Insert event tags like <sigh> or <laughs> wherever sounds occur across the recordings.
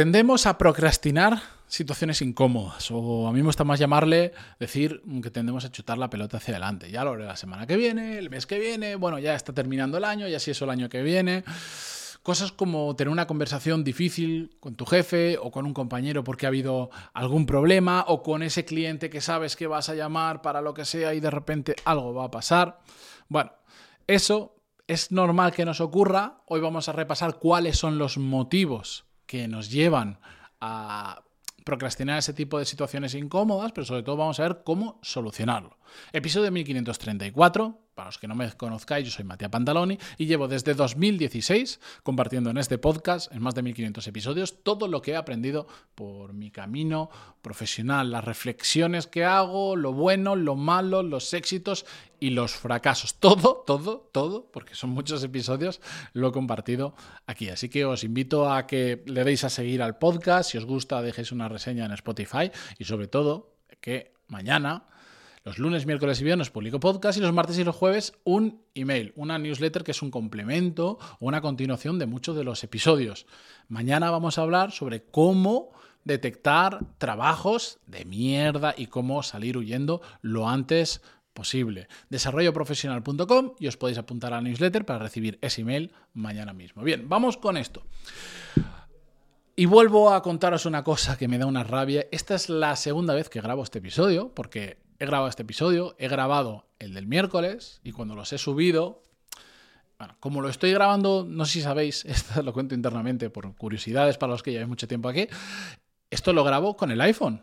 Tendemos a procrastinar situaciones incómodas, o a mí me gusta más llamarle, decir que tendemos a chutar la pelota hacia adelante. Ya lo haré la semana que viene, el mes que viene, bueno, ya está terminando el año, ya si es el año que viene. Cosas como tener una conversación difícil con tu jefe o con un compañero porque ha habido algún problema o con ese cliente que sabes que vas a llamar para lo que sea y de repente algo va a pasar. Bueno, eso es normal que nos ocurra. Hoy vamos a repasar cuáles son los motivos que nos llevan a procrastinar ese tipo de situaciones incómodas, pero sobre todo vamos a ver cómo solucionarlo. Episodio 1534, para los que no me conozcáis, yo soy Matías Pantaloni y llevo desde 2016 compartiendo en este podcast, en más de 1500 episodios, todo lo que he aprendido por mi camino profesional, las reflexiones que hago, lo bueno, lo malo, los éxitos y los fracasos. Todo, todo, todo, porque son muchos episodios, lo he compartido aquí. Así que os invito a que le deis a seguir al podcast. Si os gusta, dejéis una reseña en Spotify y sobre todo que mañana los lunes, miércoles y viernes publico podcast y los martes y los jueves un email, una newsletter que es un complemento o una continuación de muchos de los episodios. Mañana vamos a hablar sobre cómo detectar trabajos de mierda y cómo salir huyendo lo antes posible. Desarrolloprofesional.com y os podéis apuntar a la newsletter para recibir ese email mañana mismo. Bien, vamos con esto. Y vuelvo a contaros una cosa que me da una rabia. Esta es la segunda vez que grabo este episodio, porque he grabado este episodio, he grabado el del miércoles y cuando los he subido, bueno, como lo estoy grabando, no sé si sabéis, <laughs> esto lo cuento internamente por curiosidades para los que lleváis mucho tiempo aquí, esto lo grabo con el iPhone.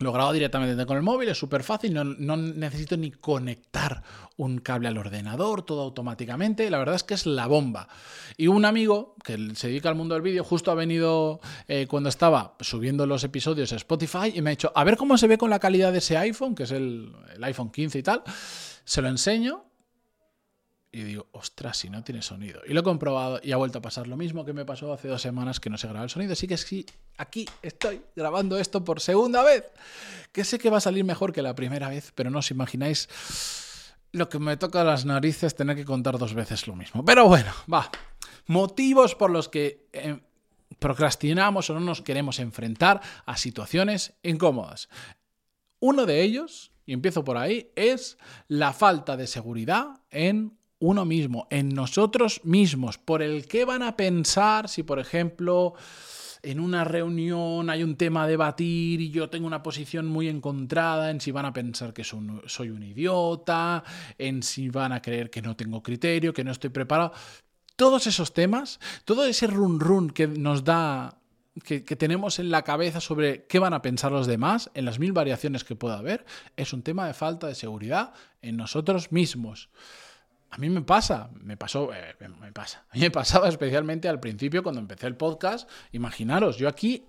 Lo grabo directamente con el móvil, es súper fácil, no, necesito ni conectar un cable al ordenador, todo automáticamente. La verdad es que es la bomba. Y un amigo que se dedica al mundo del vídeo justo ha venido eh, cuando estaba subiendo los episodios a Spotify y me ha dicho, a ver cómo se ve con la calidad de ese iPhone, que es el, el iPhone 15 y tal. Se lo enseño y digo, ostras, si no tiene sonido. Y lo he comprobado y ha vuelto a pasar lo mismo que me pasó hace dos semanas que no se graba el sonido. Así que sí, aquí estoy grabando esto por segunda vez. Que sé que va a salir mejor que la primera vez, pero no os imagináis lo que me toca las narices tener que contar dos veces lo mismo. Pero bueno, va. Motivos por los que eh, procrastinamos o no nos queremos enfrentar a situaciones incómodas. Uno de ellos, y empiezo por ahí, es la falta de seguridad en uno mismo, en nosotros mismos, por el que van a pensar si, por ejemplo, en una reunión hay un tema a debatir y yo tengo una posición muy encontrada en si van a pensar que soy un idiota, en si van a creer que no tengo criterio, que no estoy preparado. Todos esos temas, todo ese run run que nos da que, que, tenemos en la cabeza sobre qué van a pensar los demás, en las mil variaciones que pueda haber, es un tema de falta de seguridad en nosotros mismos. A mí me pasa, me pasó, eh, me pasa. A mí me pasaba especialmente al principio cuando empecé el podcast. Imaginaros, yo aquí,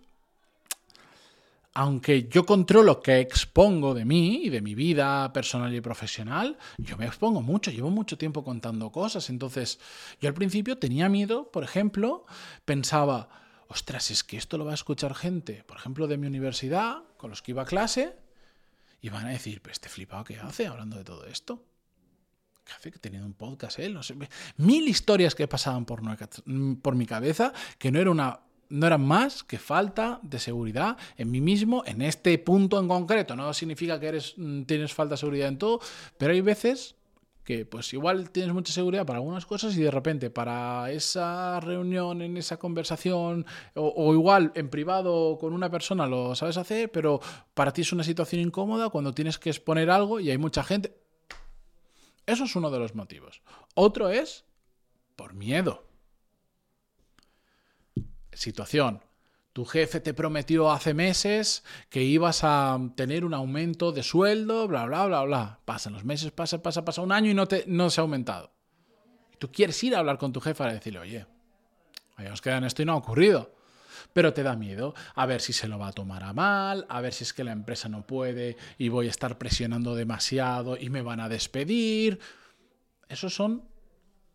aunque yo controlo que expongo de mí y de mi vida personal y profesional, yo me expongo mucho, llevo mucho tiempo contando cosas. Entonces, yo al principio tenía miedo, por ejemplo, pensaba, ostras, es que esto lo va a escuchar gente, por ejemplo, de mi universidad, con los que iba a clase, y van a decir, pues este flipado, ¿qué hace hablando de todo esto? Que tenido un podcast sé, mil historias que pasaban por, por mi cabeza que no era una no eran más que falta de seguridad en mí mismo, en este punto en concreto. No significa que eres, mm, tienes falta de seguridad en todo, pero hay veces que pues igual tienes mucha seguridad para algunas cosas y de repente para esa reunión, en esa conversación, o, o, igual en privado con una persona lo sabes hacer, pero para ti es una situación incómoda cuando tienes que exponer algo y hay mucha gente. Eso es uno de los motivos. Otro es por miedo. Situación. Tu jefe te prometió hace meses que ibas a tener un aumento de sueldo, bla, bla, bla, bla. Pasan los meses, pasa, pasa, pasa un año y no, te, no se ha aumentado. Tú quieres ir a hablar con tu jefe para decirle, oye, habíamos quedado en esto y no ha ocurrido pero te da miedo a ver si se lo va a tomar a mal, a ver si es que la empresa no puede y voy a estar presionando demasiado y me van a despedir. Esos son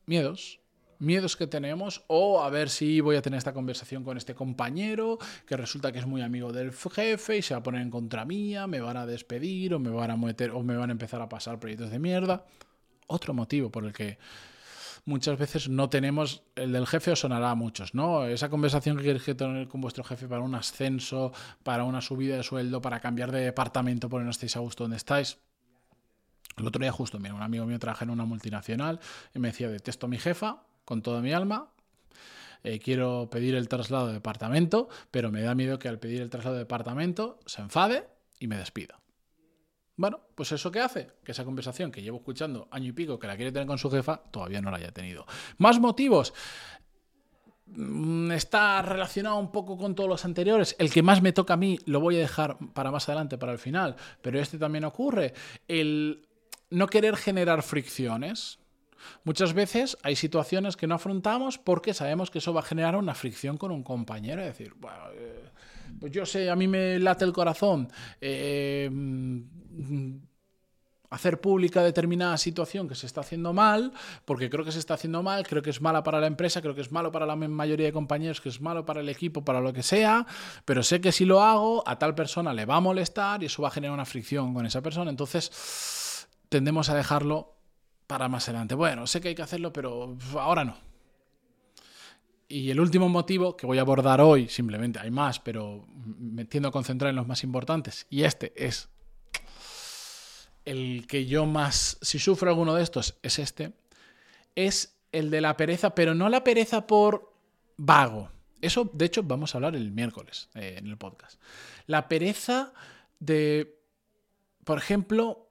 miedos, miedos que tenemos o a ver si voy a tener esta conversación con este compañero que resulta que es muy amigo del jefe y se va a poner en contra mía, me van a despedir o me van a meter o me van a empezar a pasar proyectos de mierda. Otro motivo por el que muchas veces no tenemos, el del jefe os sonará a muchos, ¿no? Esa conversación que queréis tener con vuestro jefe para un ascenso, para una subida de sueldo, para cambiar de departamento porque no estáis a gusto donde estáis. El otro día justo, mira, un amigo mío trabaja en una multinacional y me decía, detesto a mi jefa con toda mi alma, eh, quiero pedir el traslado de departamento, pero me da miedo que al pedir el traslado de departamento se enfade y me despida. Bueno, pues eso que hace, que esa conversación que llevo escuchando año y pico que la quiere tener con su jefa, todavía no la haya tenido. Más motivos. Mm, está relacionado un poco con todos los anteriores. El que más me toca a mí lo voy a dejar para más adelante, para el final. Pero este también ocurre. El no querer generar fricciones. Muchas veces hay situaciones que no afrontamos porque sabemos que eso va a generar una fricción con un compañero. Es decir, bueno, eh, pues yo sé, a mí me late el corazón. Eh, hacer pública determinada situación que se está haciendo mal, porque creo que se está haciendo mal, creo que es mala para la empresa, creo que es malo para la mayoría de compañeros, que es malo para el equipo, para lo que sea, pero sé que si lo hago, a tal persona le va a molestar y eso va a generar una fricción con esa persona. Entonces, tendemos a dejarlo para más adelante. Bueno, sé que hay que hacerlo, pero ahora no. Y el último motivo que voy a abordar hoy, simplemente hay más, pero me tiendo a concentrar en los más importantes, y este es el que yo más, si sufro alguno de estos, es este, es el de la pereza, pero no la pereza por vago. Eso, de hecho, vamos a hablar el miércoles eh, en el podcast. La pereza de, por ejemplo,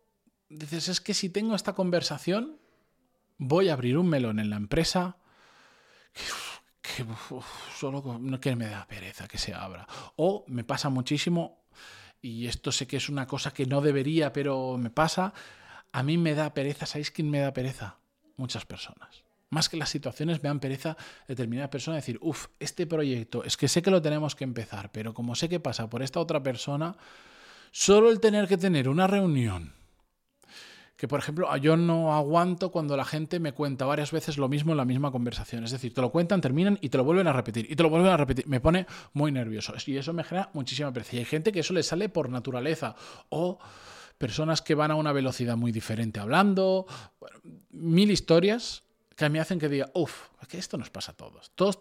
dices, es que si tengo esta conversación, voy a abrir un melón en la empresa que, solo no que me da pereza que se abra. O me pasa muchísimo y esto sé que es una cosa que no debería, pero me pasa, a mí me da pereza, ¿sabéis quién me da pereza? Muchas personas. Más que las situaciones me dan pereza determinadas personas decir, uff, este proyecto, es que sé que lo tenemos que empezar, pero como sé que pasa por esta otra persona, solo el tener que tener una reunión que, por ejemplo, yo no aguanto cuando la gente me cuenta varias veces lo mismo en la misma conversación. Es decir, te lo cuentan, terminan y te lo vuelven a repetir, y te lo vuelven a repetir. Me pone muy nervioso. Y eso me genera muchísima pereza. Y hay gente que eso le sale por naturaleza. O personas que van a una velocidad muy diferente hablando. mil historias que me hacen que diga, uff, que esto nos pasa a todos. Todos,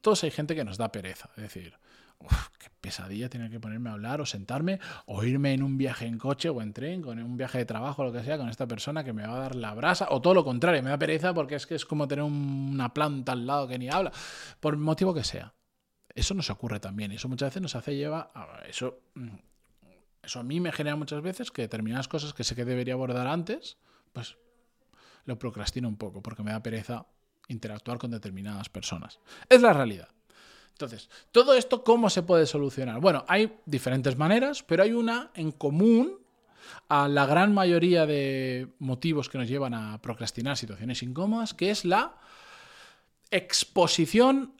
todos hay gente que nos da pereza. Es decir, uf, qué pesadilla tener que ponerme a hablar o sentarme o irme en un viaje en coche o en tren, con un viaje de trabajo lo que sea, con esta persona que me va a dar la brasa, o todo lo contrario, me da pereza porque es que es como tener una planta al lado que ni habla, por motivo que sea. Eso nos ocurre también, y eso muchas veces nos hace llevar eso. Mm, eso a mí me genera muchas veces que determinadas cosas que sé que debería abordar antes, pues lo procrastino un poco porque me da pereza interactuar con determinadas personas. Es la realidad. Entonces, ¿todo esto cómo se puede solucionar? Bueno, hay diferentes maneras, pero hay una en común a la gran mayoría de motivos que nos llevan a procrastinar situaciones incómodas, que es la exposición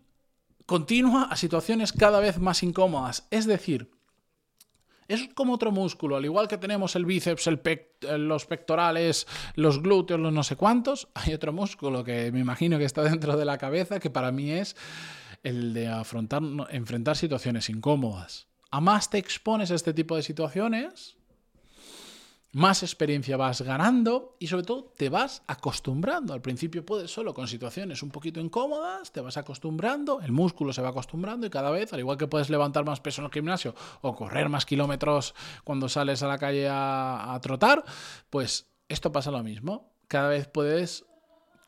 continua a situaciones cada vez más incómodas. Es decir, es como otro músculo, al igual que tenemos el bíceps, el los pectorales, los glúteos, los no sé cuántos, hay otro músculo que me imagino que está dentro de la cabeza, que para mí es el de afrontar, enfrentar situaciones incómodas. A más te expones a este tipo de situaciones, más experiencia vas ganando y sobre todo te vas acostumbrando. Al principio puedes solo con situaciones un poquito incómodas, te vas acostumbrando, el músculo se va acostumbrando y cada vez, al igual que puedes levantar más peso en el gimnasio o correr más kilómetros cuando sales a la calle a, a trotar, pues esto pasa lo mismo. Cada vez puedes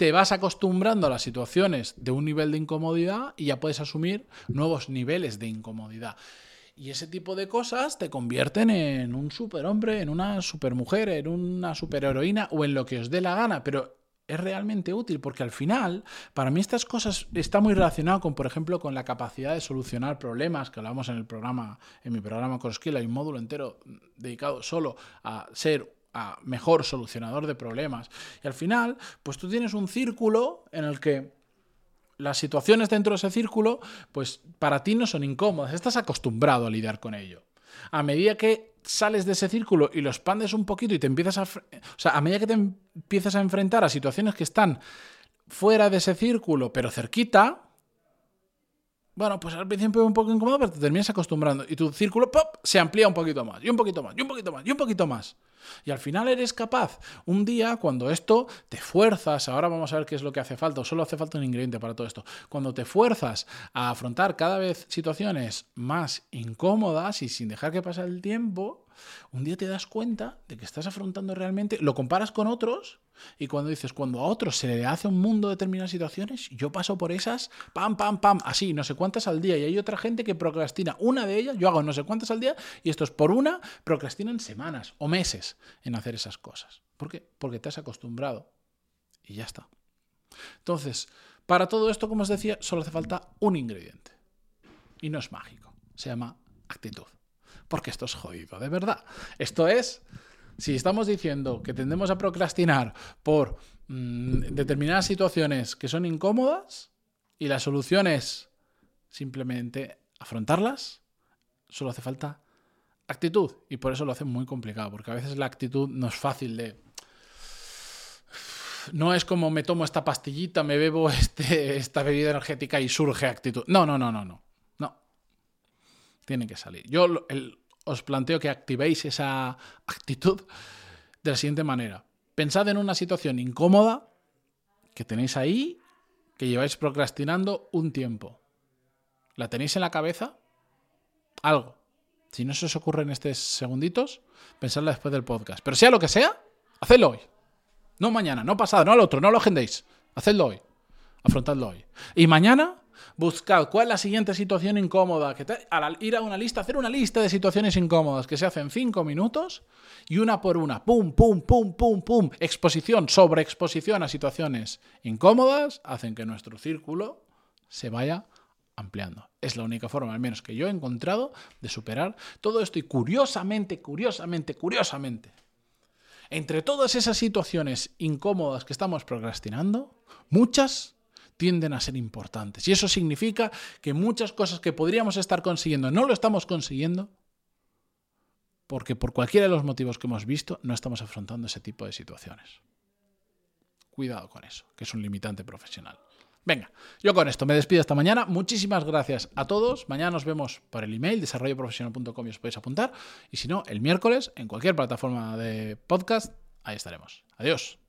te vas acostumbrando a las situaciones de un nivel de incomodidad y ya puedes asumir nuevos niveles de incomodidad. Y ese tipo de cosas te convierten en un superhombre, en una supermujer, en una superheroína o en lo que os dé la gana, pero es realmente útil porque al final, para mí estas cosas está muy relacionado con, por ejemplo, con la capacidad de solucionar problemas que hablamos en el programa, en mi programa Skill, hay un módulo entero dedicado solo a ser a mejor solucionador de problemas. Y al final, pues tú tienes un círculo en el que las situaciones dentro de ese círculo, pues para ti no son incómodas, estás acostumbrado a lidiar con ello. A medida que sales de ese círculo y lo expandes un poquito y te empiezas a... O sea, a medida que te empiezas a enfrentar a situaciones que están fuera de ese círculo, pero cerquita, Bueno, pues al principio es un poco incómodo, pero te terminas acostumbrando y tu círculo ¡pop! se amplía un poquito más, y un poquito más, y un poquito más, y un poquito más. Y al final eres capaz, un día, cuando esto te fuerzas, ahora vamos a ver qué es lo que hace falta, o solo hace falta un ingrediente para todo esto, cuando te fuerzas a afrontar cada vez situaciones más incómodas y sin dejar que pase el tiempo, un día te das cuenta de que estás afrontando realmente, lo comparas con otros y cuando dices, cuando a otros se le hace un mundo de determinadas situaciones, yo paso por esas, pam, pam, pam, así, no sé cuántas al día y hay otra gente que procrastina una de ellas, yo hago no sé cuántas al día y estos por una procrastinan semanas o meses en hacer esas cosas. ¿Por qué? Porque te has acostumbrado y ya está. Entonces, para todo esto, como os decía, solo hace falta un ingrediente. Y no es mágico, se llama actitud porque esto es jodido, de verdad. Esto es, si estamos diciendo que tendemos a procrastinar por mm, determinadas situaciones que son incómodas y la solución es simplemente afrontarlas, solo hace falta actitud. Y por eso lo hace muy complicado, porque a veces la actitud no es fácil de... No es como me tomo esta pastillita, me bebo este, esta bebida energética y surge actitud. No, no, no, no, no. No. Tiene que salir. Yo os planteo que activéis esa actitud de la siguiente manera. Pensad en una situación incómoda que tenéis ahí, que lleváis procrastinando un tiempo. ¿La tenéis en la cabeza? Algo. Si no se os ocurre en estos segunditos, pensadla después del podcast. Pero sea lo que sea, hacedlo hoy. No mañana, no pasado, no al otro, no lo agendéis. Hacedlo hoy. Afrontadlo hoy. Y mañana buscad cuál es la siguiente situación incómoda. Que al ir a una lista, hacer una lista de situaciones incómodas que se hacen cinco minutos y una por una, pum, pum, pum, pum, pum, exposición, sobre exposición a situaciones incómodas, hacen que nuestro círculo se vaya ampliando. Es la única forma, al menos que yo he encontrado, de superar todo esto. Y curiosamente, curiosamente, curiosamente, entre todas esas situaciones incómodas que estamos procrastinando, muchas tienden a ser importantes. Y eso significa que muchas cosas que podríamos estar consiguiendo no lo estamos consiguiendo porque por cualquiera de los motivos que hemos visto no estamos afrontando ese tipo de situaciones. Cuidado con eso, que es un limitante profesional. Venga, yo con esto me despido esta mañana. Muchísimas gracias a todos. Mañana nos vemos por el email desarrolloprofesional.com y os podéis apuntar. Y si no, el miércoles en cualquier plataforma de podcast, ahí estaremos. Adiós.